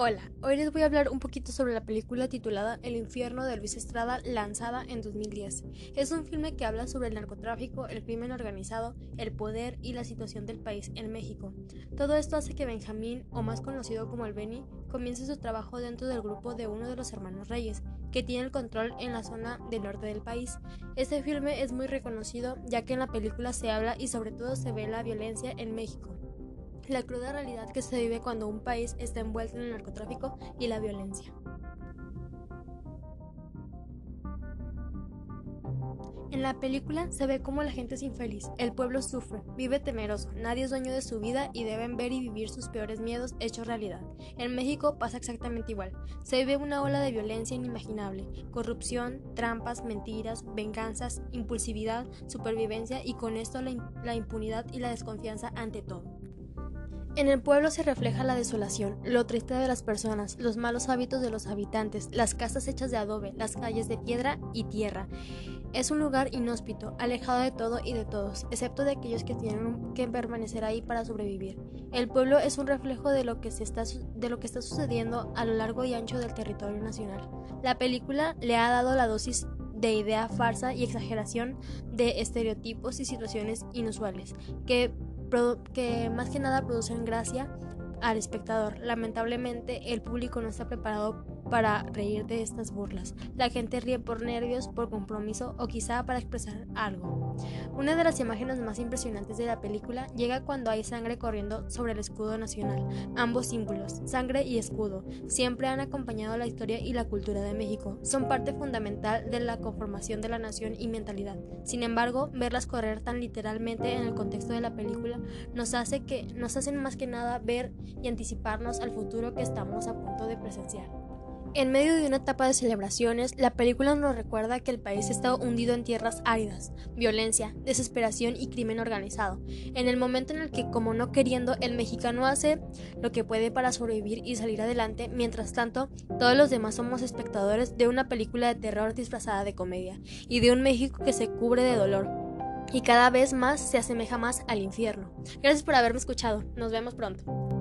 Hola, hoy les voy a hablar un poquito sobre la película titulada El infierno de Luis Estrada, lanzada en 2010. Es un filme que habla sobre el narcotráfico, el crimen organizado, el poder y la situación del país en México. Todo esto hace que Benjamín, o más conocido como el Beni, comience su trabajo dentro del grupo de uno de los hermanos Reyes, que tiene el control en la zona del norte del país. Este filme es muy reconocido ya que en la película se habla y sobre todo se ve la violencia en México la cruda realidad que se vive cuando un país está envuelto en el narcotráfico y la violencia. En la película se ve cómo la gente es infeliz, el pueblo sufre, vive temeroso, nadie es dueño de su vida y deben ver y vivir sus peores miedos hechos realidad. En México pasa exactamente igual. Se vive una ola de violencia inimaginable, corrupción, trampas, mentiras, venganzas, impulsividad, supervivencia y con esto la, la impunidad y la desconfianza ante todo. En el pueblo se refleja la desolación, lo triste de las personas, los malos hábitos de los habitantes, las casas hechas de adobe, las calles de piedra y tierra. Es un lugar inhóspito, alejado de todo y de todos, excepto de aquellos que tienen que permanecer ahí para sobrevivir. El pueblo es un reflejo de lo que, se está, de lo que está sucediendo a lo largo y ancho del territorio nacional. La película le ha dado la dosis de idea farsa y exageración de estereotipos y situaciones inusuales que que más que nada producen gracia al espectador. Lamentablemente el público no está preparado para reír de estas burlas. La gente ríe por nervios, por compromiso o quizá para expresar algo. Una de las imágenes más impresionantes de la película llega cuando hay sangre corriendo sobre el escudo nacional. Ambos símbolos, sangre y escudo, siempre han acompañado la historia y la cultura de México. Son parte fundamental de la conformación de la nación y mentalidad. Sin embargo, verlas correr tan literalmente en el contexto de la película nos hace que nos hacen más que nada ver y anticiparnos al futuro que estamos a punto de presenciar. En medio de una etapa de celebraciones, la película nos recuerda que el país está hundido en tierras áridas, violencia, desesperación y crimen organizado. En el momento en el que, como no queriendo, el mexicano hace lo que puede para sobrevivir y salir adelante, mientras tanto, todos los demás somos espectadores de una película de terror disfrazada de comedia, y de un México que se cubre de dolor, y cada vez más se asemeja más al infierno. Gracias por haberme escuchado. Nos vemos pronto.